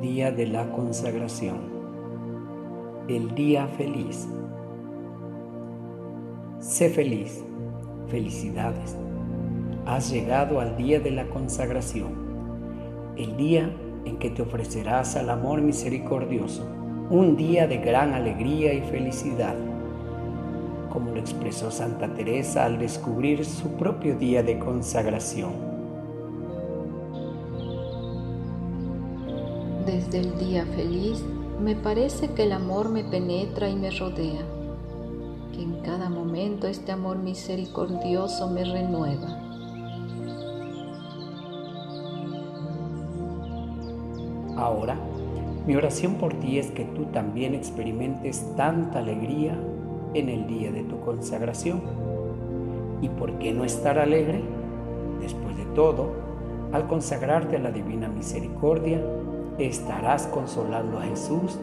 día de la consagración, el día feliz. Sé feliz, felicidades. Has llegado al día de la consagración, el día en que te ofrecerás al amor misericordioso, un día de gran alegría y felicidad, como lo expresó Santa Teresa al descubrir su propio día de consagración. Desde el día feliz me parece que el amor me penetra y me rodea, que en cada momento este amor misericordioso me renueva. Ahora, mi oración por ti es que tú también experimentes tanta alegría en el día de tu consagración. ¿Y por qué no estar alegre? Después de todo, al consagrarte a la divina misericordia, estarás consolando a Jesús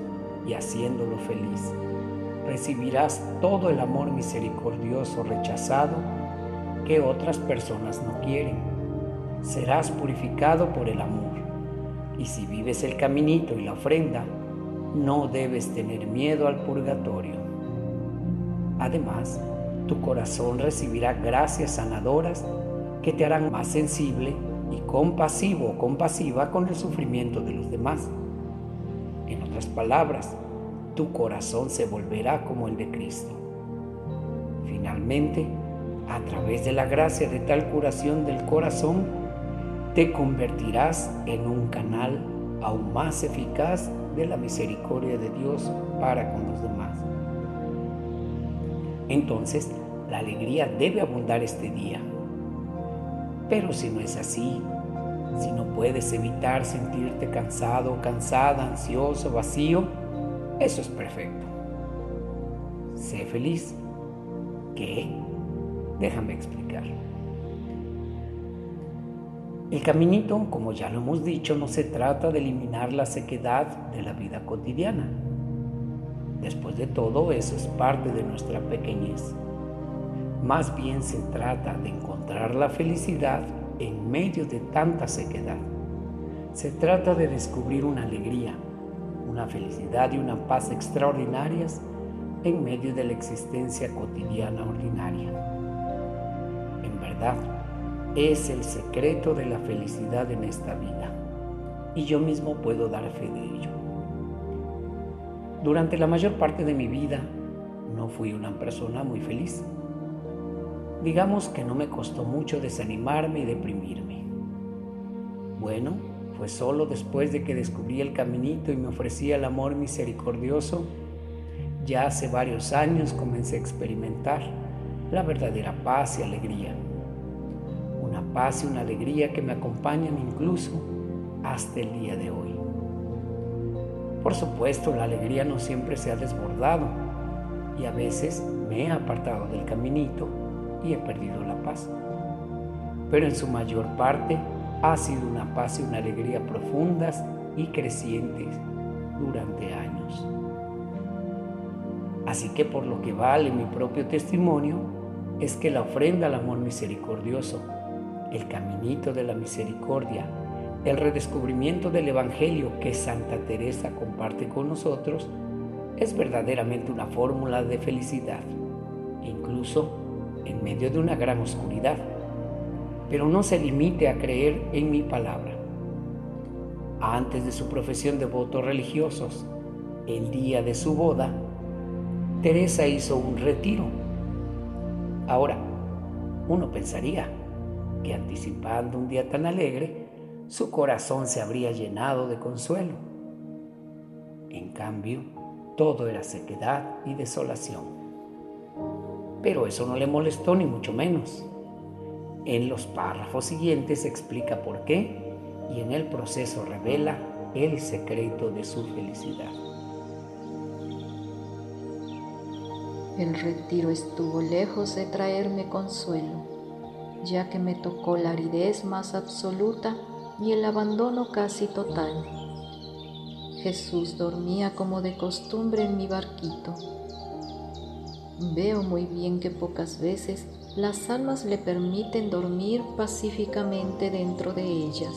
y haciéndolo feliz. Recibirás todo el amor misericordioso rechazado que otras personas no quieren. Serás purificado por el amor. Y si vives el caminito y la ofrenda, no debes tener miedo al purgatorio. Además, tu corazón recibirá gracias sanadoras que te harán más sensible y compasivo o compasiva con el sufrimiento de los demás. En otras palabras, tu corazón se volverá como el de Cristo. Finalmente, a través de la gracia de tal curación del corazón, te convertirás en un canal aún más eficaz de la misericordia de Dios para con los demás. Entonces, la alegría debe abundar este día pero si no es así, si no puedes evitar sentirte cansado, cansada, ansioso, vacío, eso es perfecto. Sé feliz. ¿Qué? Déjame explicar. El caminito, como ya lo hemos dicho, no se trata de eliminar la sequedad de la vida cotidiana. Después de todo, eso es parte de nuestra pequeñez. Más bien se trata de encontrar la felicidad en medio de tanta sequedad. Se trata de descubrir una alegría, una felicidad y una paz extraordinarias en medio de la existencia cotidiana ordinaria. En verdad, es el secreto de la felicidad en esta vida y yo mismo puedo dar fe de ello. Durante la mayor parte de mi vida no fui una persona muy feliz. Digamos que no me costó mucho desanimarme y deprimirme. Bueno, fue solo después de que descubrí el caminito y me ofrecía el amor misericordioso, ya hace varios años comencé a experimentar la verdadera paz y alegría. Una paz y una alegría que me acompañan incluso hasta el día de hoy. Por supuesto, la alegría no siempre se ha desbordado y a veces me he apartado del caminito y he perdido la paz. Pero en su mayor parte ha sido una paz y una alegría profundas y crecientes durante años. Así que por lo que vale mi propio testimonio, es que la ofrenda al amor misericordioso, el caminito de la misericordia, el redescubrimiento del Evangelio que Santa Teresa comparte con nosotros, es verdaderamente una fórmula de felicidad, incluso en medio de una gran oscuridad. Pero no se limite a creer en mi palabra. Antes de su profesión de votos religiosos, el día de su boda, Teresa hizo un retiro. Ahora, uno pensaría que anticipando un día tan alegre, su corazón se habría llenado de consuelo. En cambio, todo era sequedad y desolación. Pero eso no le molestó ni mucho menos. En los párrafos siguientes explica por qué y en el proceso revela el secreto de su felicidad. El retiro estuvo lejos de traerme consuelo, ya que me tocó la aridez más absoluta y el abandono casi total. Jesús dormía como de costumbre en mi barquito Veo muy bien que pocas veces las almas le permiten dormir pacíficamente dentro de ellas.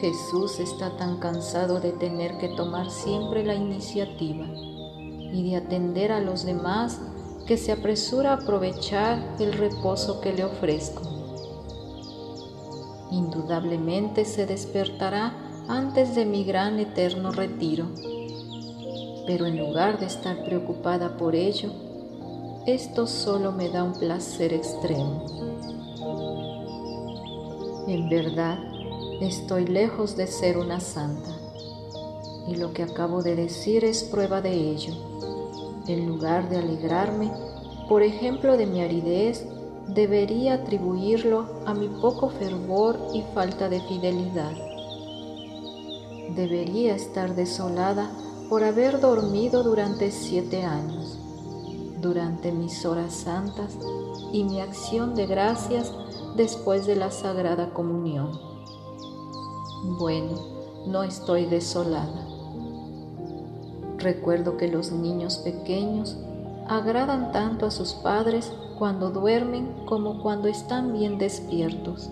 Jesús está tan cansado de tener que tomar siempre la iniciativa y de atender a los demás que se apresura a aprovechar el reposo que le ofrezco. Indudablemente se despertará antes de mi gran eterno retiro, pero en lugar de estar preocupada por ello, esto solo me da un placer extremo. En verdad, estoy lejos de ser una santa, y lo que acabo de decir es prueba de ello. En lugar de alegrarme, por ejemplo, de mi aridez, debería atribuirlo a mi poco fervor y falta de fidelidad. Debería estar desolada por haber dormido durante siete años, durante mis horas santas y mi acción de gracias después de la Sagrada Comunión. Bueno, no estoy desolada. Recuerdo que los niños pequeños agradan tanto a sus padres cuando duermen como cuando están bien despiertos.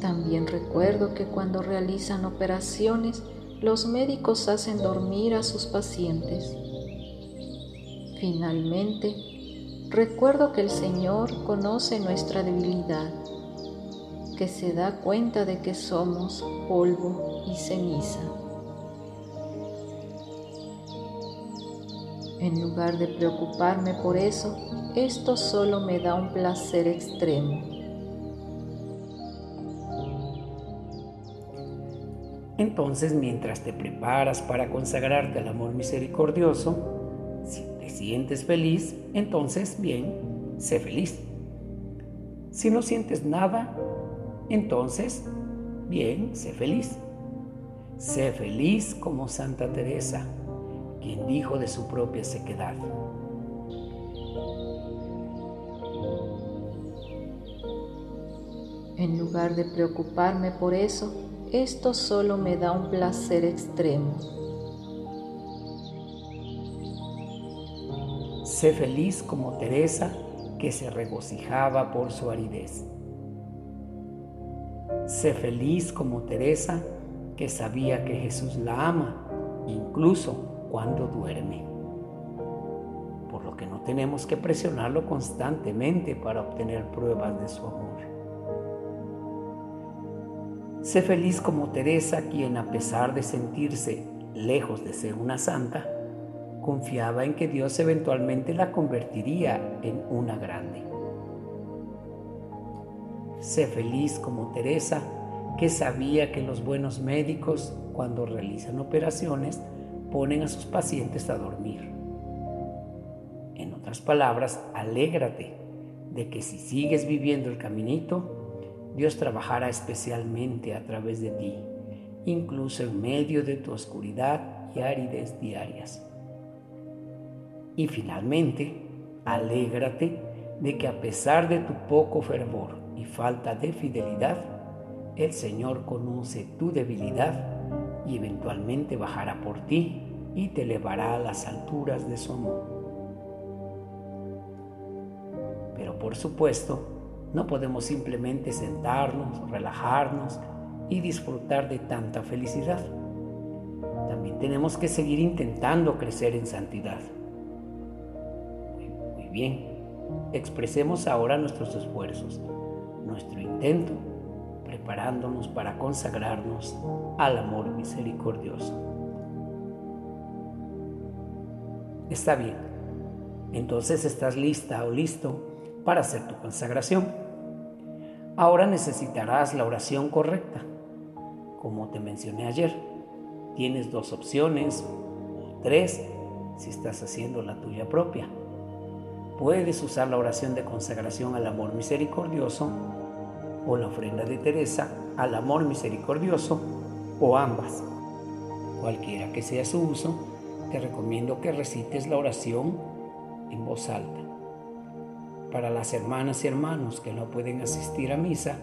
También recuerdo que cuando realizan operaciones, los médicos hacen dormir a sus pacientes. Finalmente, recuerdo que el Señor conoce nuestra debilidad, que se da cuenta de que somos polvo y ceniza. En lugar de preocuparme por eso, esto solo me da un placer extremo. Entonces, mientras te preparas para consagrarte al amor misericordioso, si te sientes feliz, entonces bien, sé feliz. Si no sientes nada, entonces, bien, sé feliz. Sé feliz como Santa Teresa quien dijo de su propia sequedad. En lugar de preocuparme por eso, esto solo me da un placer extremo. Sé feliz como Teresa que se regocijaba por su aridez. Sé feliz como Teresa que sabía que Jesús la ama, incluso cuando duerme. Por lo que no tenemos que presionarlo constantemente para obtener pruebas de su amor. Sé feliz como Teresa, quien a pesar de sentirse lejos de ser una santa, confiaba en que Dios eventualmente la convertiría en una grande. Sé feliz como Teresa, que sabía que los buenos médicos, cuando realizan operaciones, ponen a sus pacientes a dormir. En otras palabras, alégrate de que si sigues viviendo el caminito, Dios trabajará especialmente a través de ti, incluso en medio de tu oscuridad y aridez diarias. Y finalmente, alégrate de que a pesar de tu poco fervor y falta de fidelidad, el Señor conoce tu debilidad y eventualmente bajará por ti y te elevará a las alturas de su amor. Pero por supuesto, no podemos simplemente sentarnos, relajarnos y disfrutar de tanta felicidad. También tenemos que seguir intentando crecer en santidad. Muy, bien, expresemos ahora nuestros esfuerzos, nuestro intento preparándonos para consagrarnos al amor misericordioso. Está bien, entonces estás lista o listo para hacer tu consagración. Ahora necesitarás la oración correcta. Como te mencioné ayer, tienes dos opciones o tres si estás haciendo la tuya propia. Puedes usar la oración de consagración al amor misericordioso o la ofrenda de Teresa al amor misericordioso o ambas. Cualquiera que sea su uso, te recomiendo que recites la oración en voz alta. Para las hermanas y hermanos que no pueden asistir a misa,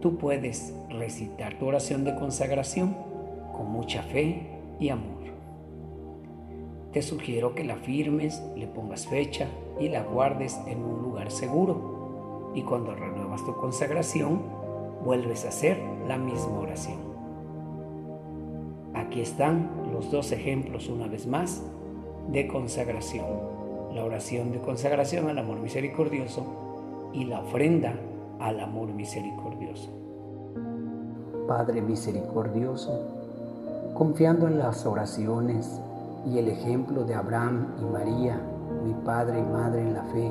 tú puedes recitar tu oración de consagración con mucha fe y amor. Te sugiero que la firmes, le pongas fecha y la guardes en un lugar seguro y cuando renuevas tu consagración, vuelves a hacer la misma oración. Aquí están los dos ejemplos una vez más de consagración. La oración de consagración al amor misericordioso y la ofrenda al amor misericordioso. Padre misericordioso, confiando en las oraciones y el ejemplo de Abraham y María, mi Padre y Madre en la fe,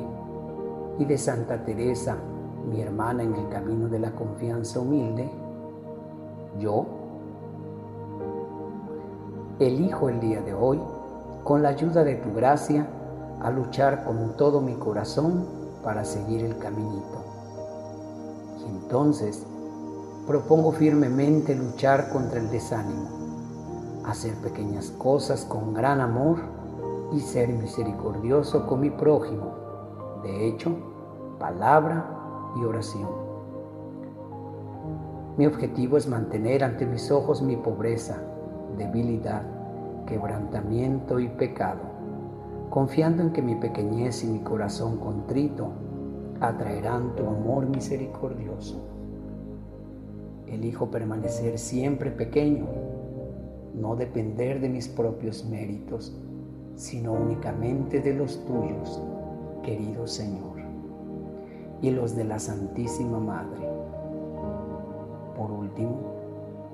y de Santa Teresa, mi hermana en el camino de la confianza humilde, yo elijo el día de hoy, con la ayuda de tu gracia, a luchar con todo mi corazón para seguir el caminito. Y entonces propongo firmemente luchar contra el desánimo, hacer pequeñas cosas con gran amor y ser misericordioso con mi prójimo, de hecho, palabra y oración. Mi objetivo es mantener ante mis ojos mi pobreza, debilidad, quebrantamiento y pecado, confiando en que mi pequeñez y mi corazón contrito atraerán tu amor misericordioso. Elijo permanecer siempre pequeño, no depender de mis propios méritos, sino únicamente de los tuyos, querido Señor, y los de la Santísima Madre. Por último,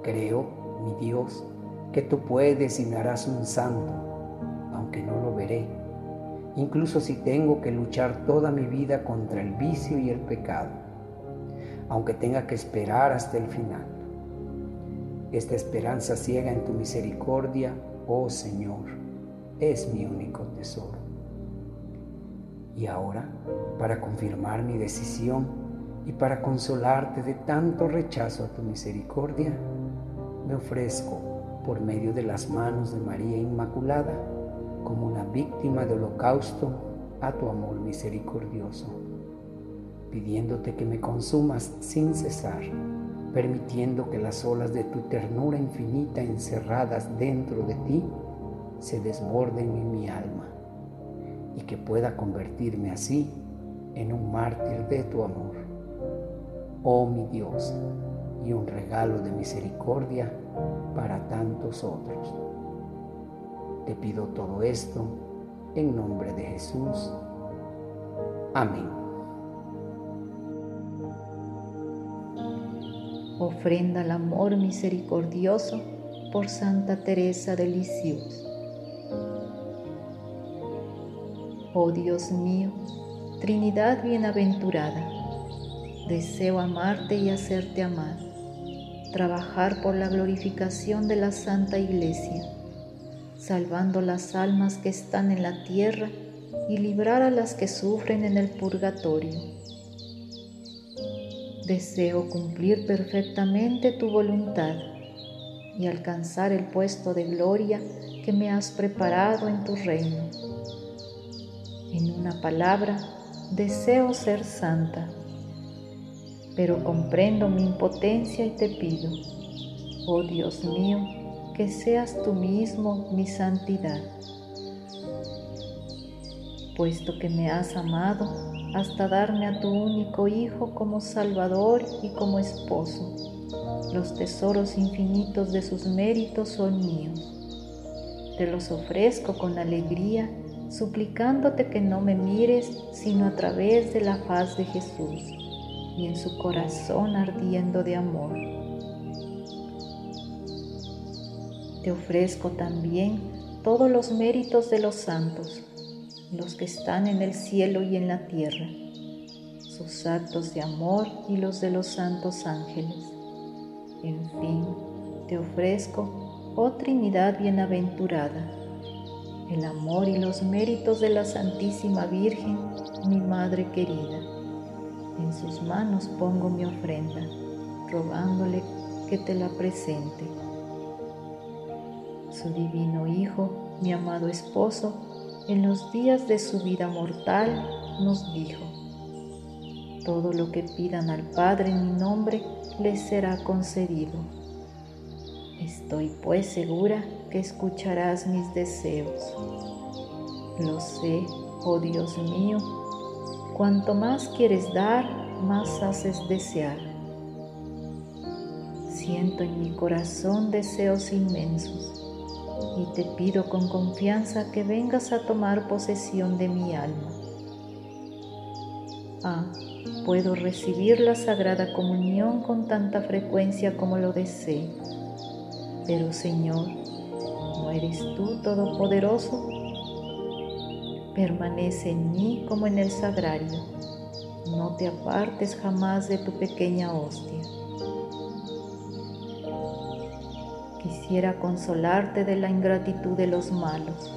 creo, mi Dios, que tú puedes y me harás un santo, aunque no lo veré, incluso si tengo que luchar toda mi vida contra el vicio y el pecado, aunque tenga que esperar hasta el final. Esta esperanza ciega en tu misericordia, oh Señor, es mi único tesoro. Y ahora, para confirmar mi decisión y para consolarte de tanto rechazo a tu misericordia, me ofrezco por medio de las manos de María Inmaculada como una víctima de holocausto a tu amor misericordioso, pidiéndote que me consumas sin cesar, permitiendo que las olas de tu ternura infinita encerradas dentro de ti se desborden en mi alma y que pueda convertirme así en un mártir de tu amor. Oh mi Dios, y un regalo de misericordia para tantos otros. Te pido todo esto en nombre de Jesús. Amén. Ofrenda al amor misericordioso por Santa Teresa de Lisieux. Oh Dios mío, Trinidad bienaventurada, deseo amarte y hacerte amar trabajar por la glorificación de la Santa Iglesia, salvando las almas que están en la tierra y librar a las que sufren en el purgatorio. Deseo cumplir perfectamente tu voluntad y alcanzar el puesto de gloria que me has preparado en tu reino. En una palabra, deseo ser santa pero comprendo mi impotencia y te pido, oh Dios mío, que seas tú mismo mi santidad. Puesto que me has amado hasta darme a tu único Hijo como Salvador y como esposo, los tesoros infinitos de sus méritos son míos. Te los ofrezco con alegría, suplicándote que no me mires sino a través de la faz de Jesús y en su corazón ardiendo de amor. Te ofrezco también todos los méritos de los santos, los que están en el cielo y en la tierra, sus actos de amor y los de los santos ángeles. En fin, te ofrezco, oh Trinidad bienaventurada, el amor y los méritos de la Santísima Virgen, mi Madre querida en sus manos pongo mi ofrenda, rogándole que te la presente. Su divino Hijo, mi amado esposo, en los días de su vida mortal nos dijo, todo lo que pidan al Padre en mi nombre les será concedido. Estoy pues segura que escucharás mis deseos. Lo sé, oh Dios mío, Cuanto más quieres dar, más haces desear. Siento en mi corazón deseos inmensos y te pido con confianza que vengas a tomar posesión de mi alma. Ah, puedo recibir la Sagrada Comunión con tanta frecuencia como lo desee, pero Señor, ¿no eres tú todopoderoso? Permanece en mí como en el sagrario, no te apartes jamás de tu pequeña hostia. Quisiera consolarte de la ingratitud de los malos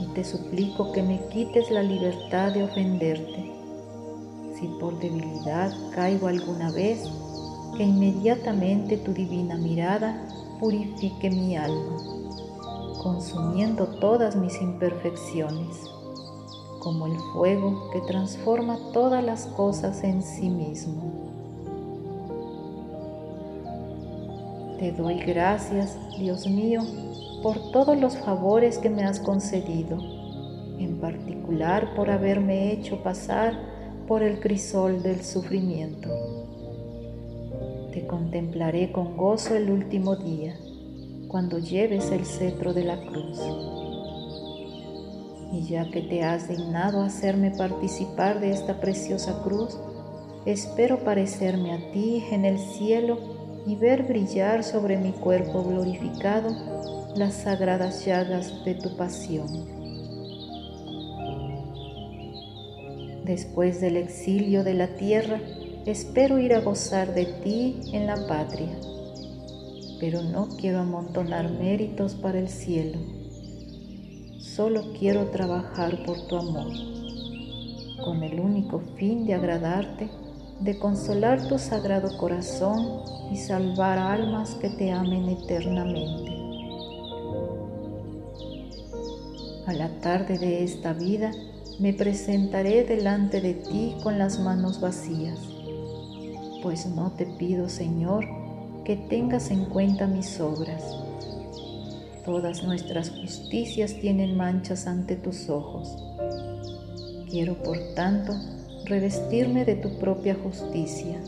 y te suplico que me quites la libertad de ofenderte. Si por debilidad caigo alguna vez, que inmediatamente tu divina mirada purifique mi alma, consumiendo todas mis imperfecciones, como el fuego que transforma todas las cosas en sí mismo. Te doy gracias, Dios mío, por todos los favores que me has concedido, en particular por haberme hecho pasar por el crisol del sufrimiento. Te contemplaré con gozo el último día, cuando lleves el cetro de la cruz. Y ya que te has dignado hacerme participar de esta preciosa cruz, espero parecerme a ti en el cielo y ver brillar sobre mi cuerpo glorificado las sagradas llagas de tu pasión. Después del exilio de la tierra, espero ir a gozar de ti en la patria, pero no quiero amontonar méritos para el cielo, solo quiero trabajar por tu amor, con el único fin de agradarte de consolar tu sagrado corazón y salvar almas que te amen eternamente. A la tarde de esta vida me presentaré delante de ti con las manos vacías, pues no te pido, Señor, que tengas en cuenta mis obras. Todas nuestras justicias tienen manchas ante tus ojos. Quiero, por tanto, revestirme de tu propia justicia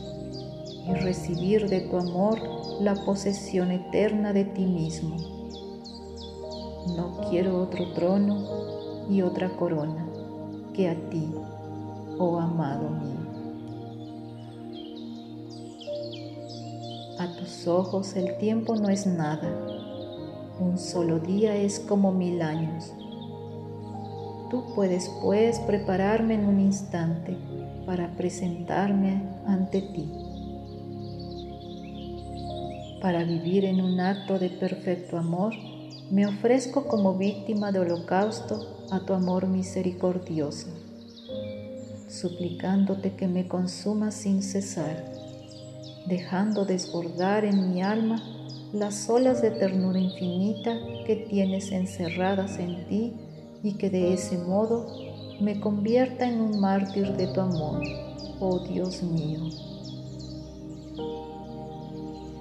y recibir de tu amor la posesión eterna de ti mismo. No quiero otro trono y otra corona que a ti, oh amado mío. A tus ojos el tiempo no es nada, un solo día es como mil años Tú puedes pues prepararme en un instante para presentarme ante ti, para vivir en un acto de perfecto amor. Me ofrezco como víctima de holocausto a tu amor misericordioso, suplicándote que me consumas sin cesar, dejando desbordar en mi alma las olas de ternura infinita que tienes encerradas en ti y que de ese modo me convierta en un mártir de tu amor, oh Dios mío.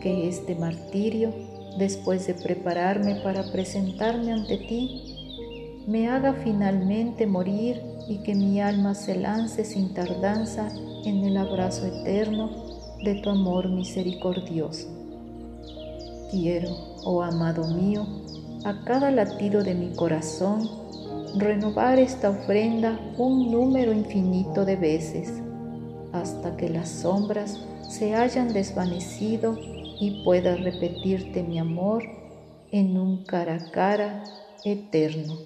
Que este martirio, después de prepararme para presentarme ante ti, me haga finalmente morir y que mi alma se lance sin tardanza en el abrazo eterno de tu amor misericordioso. Quiero, oh amado mío, a cada latido de mi corazón, renovar esta ofrenda un número infinito de veces, hasta que las sombras se hayan desvanecido y pueda repetirte mi amor en un cara a cara eterno.